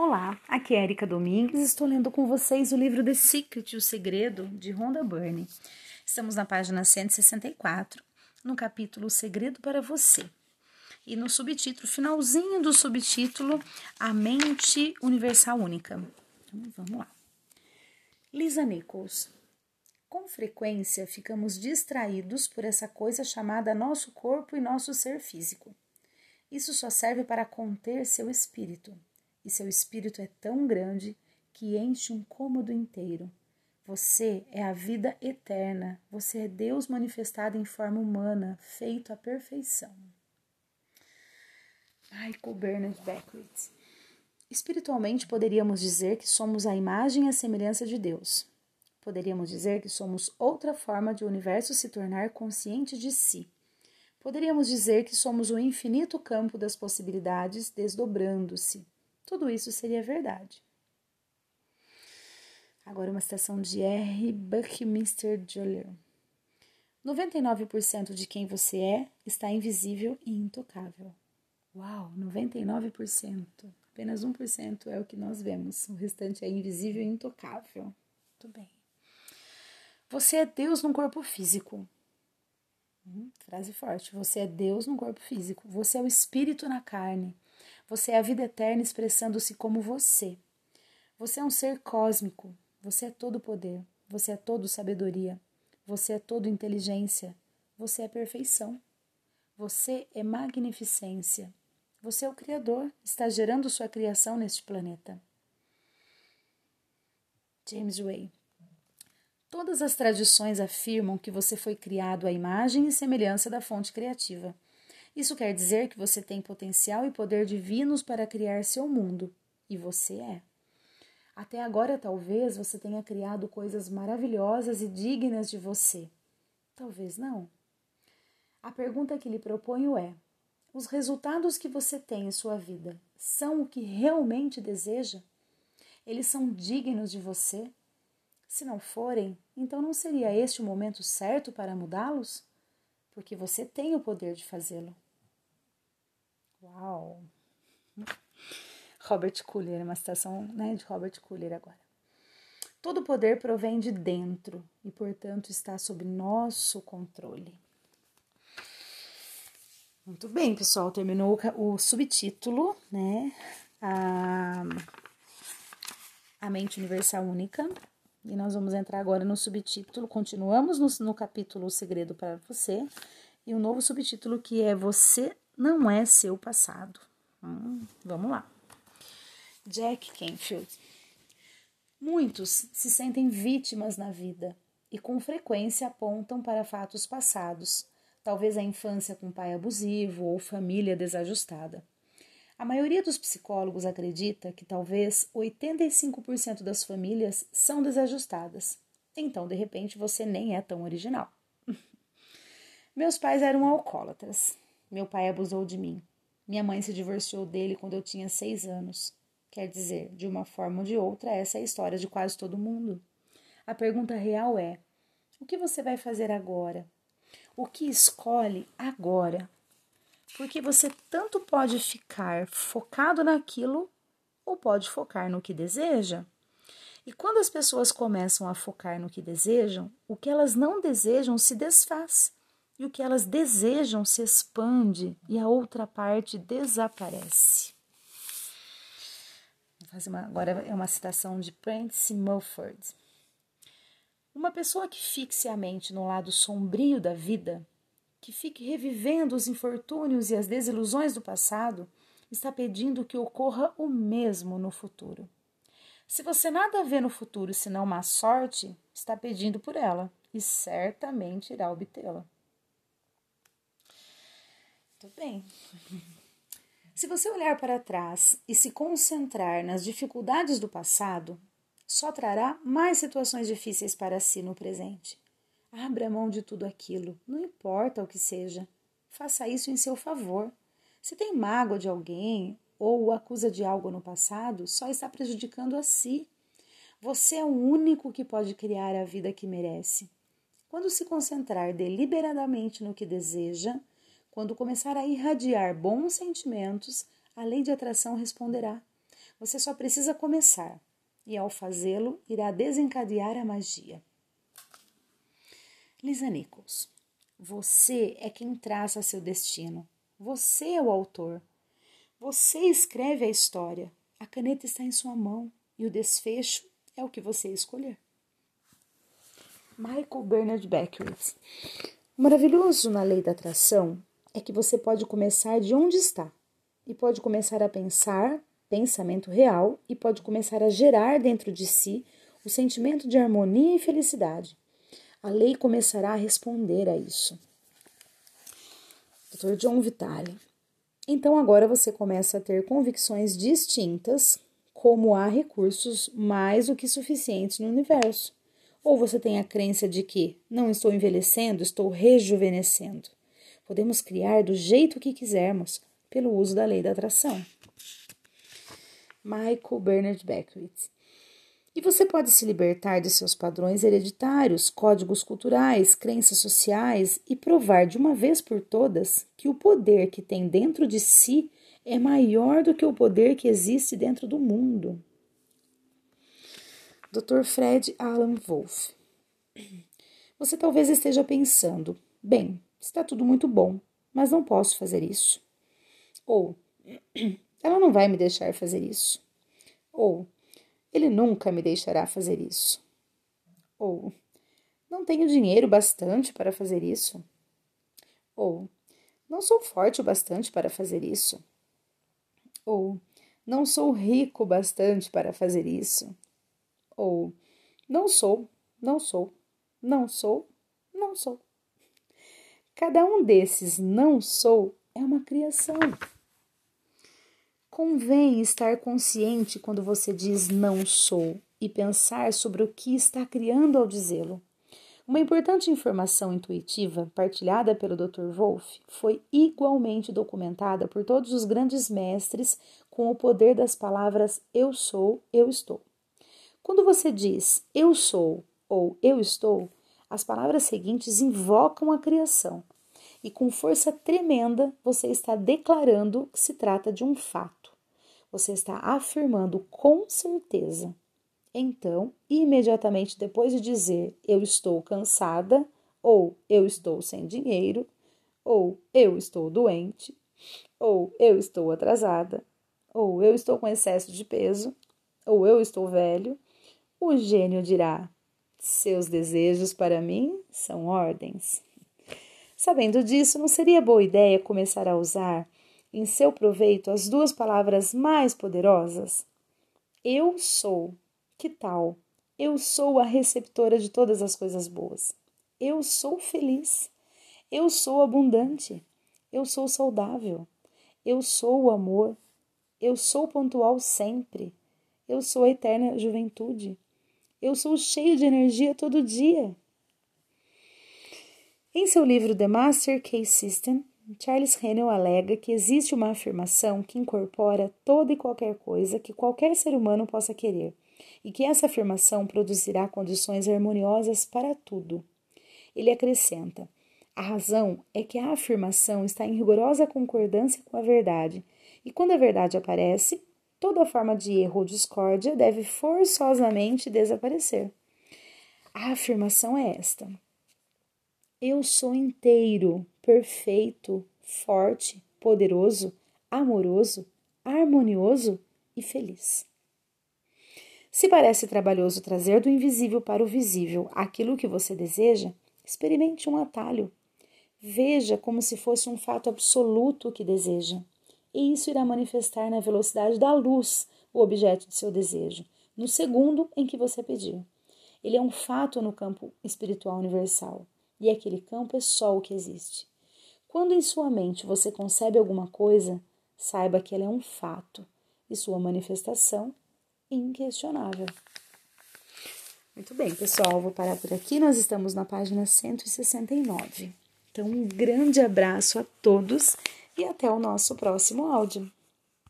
Olá, aqui é Erika Domingues. Estou lendo com vocês o livro The Secret, o Segredo, de Rhonda Byrne. Estamos na página 164, no capítulo Segredo para Você. E no subtítulo, finalzinho do subtítulo, A Mente Universal Única. Então, vamos lá. Lisa Nichols. Com frequência ficamos distraídos por essa coisa chamada nosso corpo e nosso ser físico. Isso só serve para conter seu espírito e seu espírito é tão grande que enche um cômodo inteiro. Você é a vida eterna, você é Deus manifestado em forma humana, feito à perfeição. Michael Bernard Beckwith. Espiritualmente, poderíamos dizer que somos a imagem e a semelhança de Deus. Poderíamos dizer que somos outra forma de o universo se tornar consciente de si. Poderíamos dizer que somos o infinito campo das possibilidades desdobrando-se tudo isso seria verdade. Agora uma citação de R. Buckminster Fuller. 99% de quem você é está invisível e intocável. Uau, 99%. Apenas 1% é o que nós vemos. O restante é invisível e intocável. Muito bem. Você é Deus num corpo físico. Hum, frase forte. Você é Deus num corpo físico. Você é o espírito na carne. Você é a vida eterna expressando-se como você. Você é um ser cósmico. Você é todo poder. Você é todo sabedoria. Você é todo inteligência. Você é perfeição. Você é magnificência. Você é o Criador, está gerando sua criação neste planeta. James Way. Todas as tradições afirmam que você foi criado à imagem e semelhança da fonte criativa. Isso quer dizer que você tem potencial e poder divinos para criar seu mundo, e você é. Até agora, talvez você tenha criado coisas maravilhosas e dignas de você. Talvez não. A pergunta que lhe proponho é: os resultados que você tem em sua vida são o que realmente deseja? Eles são dignos de você? Se não forem, então não seria este o momento certo para mudá-los? Porque você tem o poder de fazê-lo. Uau! Robert Kuller, uma citação né, de Robert Kuller agora. Todo poder provém de dentro e, portanto, está sob nosso controle. Muito bem, pessoal, terminou o subtítulo, né? A, a mente universal única. E nós vamos entrar agora no subtítulo. Continuamos no, no capítulo O Segredo para Você. E um novo subtítulo que é Você não é seu passado. Hum, vamos lá. Jack Canfield. Muitos se sentem vítimas na vida e com frequência apontam para fatos passados, talvez a infância com pai abusivo ou família desajustada. A maioria dos psicólogos acredita que talvez 85% das famílias são desajustadas. Então, de repente, você nem é tão original. Meus pais eram alcoólatras. Meu pai abusou de mim. Minha mãe se divorciou dele quando eu tinha seis anos. Quer dizer, de uma forma ou de outra, essa é a história de quase todo mundo. A pergunta real é: o que você vai fazer agora? O que escolhe agora? Porque você tanto pode ficar focado naquilo ou pode focar no que deseja. E quando as pessoas começam a focar no que desejam, o que elas não desejam se desfaz e o que elas desejam se expande e a outra parte desaparece. Vou fazer uma, agora é uma citação de Prentice Mulford. Uma pessoa que fixe a mente no lado sombrio da vida, que fique revivendo os infortúnios e as desilusões do passado, está pedindo que ocorra o mesmo no futuro. Se você nada vê no futuro senão má sorte, está pedindo por ela e certamente irá obtê-la. Tudo bem. Se você olhar para trás e se concentrar nas dificuldades do passado, só trará mais situações difíceis para si no presente. Abra mão de tudo aquilo, não importa o que seja. Faça isso em seu favor. Se tem mágoa de alguém ou o acusa de algo no passado, só está prejudicando a si. Você é o único que pode criar a vida que merece. Quando se concentrar deliberadamente no que deseja, quando começar a irradiar bons sentimentos, a lei de atração responderá. Você só precisa começar, e ao fazê-lo, irá desencadear a magia. Lisa Nichols, você é quem traça seu destino. Você é o autor. Você escreve a história. A caneta está em sua mão e o desfecho é o que você escolher. Michael Bernard Beckwith. O maravilhoso na lei da atração é que você pode começar de onde está e pode começar a pensar pensamento real e pode começar a gerar dentro de si o sentimento de harmonia e felicidade. A lei começará a responder a isso. Dr. John Vitale. Então agora você começa a ter convicções distintas, como há recursos mais do que suficientes no universo. Ou você tem a crença de que não estou envelhecendo, estou rejuvenescendo. Podemos criar do jeito que quisermos, pelo uso da lei da atração. Michael Bernard Beckwith. E você pode se libertar de seus padrões hereditários, códigos culturais, crenças sociais e provar de uma vez por todas que o poder que tem dentro de si é maior do que o poder que existe dentro do mundo. Dr. Fred Alan Wolff. Você talvez esteja pensando: bem, está tudo muito bom, mas não posso fazer isso. Ou, ela não vai me deixar fazer isso. Ou, ele nunca me deixará fazer isso. Ou, não tenho dinheiro bastante para fazer isso. Ou, não sou forte o bastante para fazer isso. Ou, não sou rico bastante para fazer isso. Ou, não sou, não sou, não sou, não sou. Cada um desses não sou é uma criação. Convém estar consciente quando você diz não sou e pensar sobre o que está criando ao dizê-lo. Uma importante informação intuitiva partilhada pelo Dr. Wolff foi igualmente documentada por todos os grandes mestres com o poder das palavras eu sou, eu estou. Quando você diz eu sou ou eu estou, as palavras seguintes invocam a criação e com força tremenda você está declarando que se trata de um fato você está afirmando com certeza. Então, imediatamente depois de dizer eu estou cansada, ou eu estou sem dinheiro, ou eu estou doente, ou eu estou atrasada, ou eu estou com excesso de peso, ou eu estou velho, o gênio dirá: seus desejos para mim são ordens. Sabendo disso, não seria boa ideia começar a usar em seu proveito as duas palavras mais poderosas? Eu sou. Que tal? Eu sou a receptora de todas as coisas boas. Eu sou feliz. Eu sou abundante. Eu sou saudável. Eu sou o amor. Eu sou pontual sempre. Eu sou a eterna juventude. Eu sou cheio de energia todo dia. Em seu livro The Master Case System, Charles Hennel alega que existe uma afirmação que incorpora toda e qualquer coisa que qualquer ser humano possa querer, e que essa afirmação produzirá condições harmoniosas para tudo. Ele acrescenta: a razão é que a afirmação está em rigorosa concordância com a verdade, e quando a verdade aparece, toda forma de erro ou discórdia deve forçosamente desaparecer. A afirmação é esta: Eu sou inteiro, perfeito, forte, poderoso, amoroso, harmonioso e feliz. Se parece trabalhoso trazer do invisível para o visível aquilo que você deseja, experimente um atalho. Veja como se fosse um fato absoluto o que deseja. E isso irá manifestar na velocidade da luz o objeto de seu desejo, no segundo em que você pedir. Ele é um fato no campo espiritual universal, e aquele campo é só o que existe. Quando em sua mente você concebe alguma coisa, saiba que ela é um fato e sua manifestação inquestionável. Muito bem, pessoal, vou parar por aqui. Nós estamos na página 169. Então, um grande abraço a todos e até o nosso próximo áudio.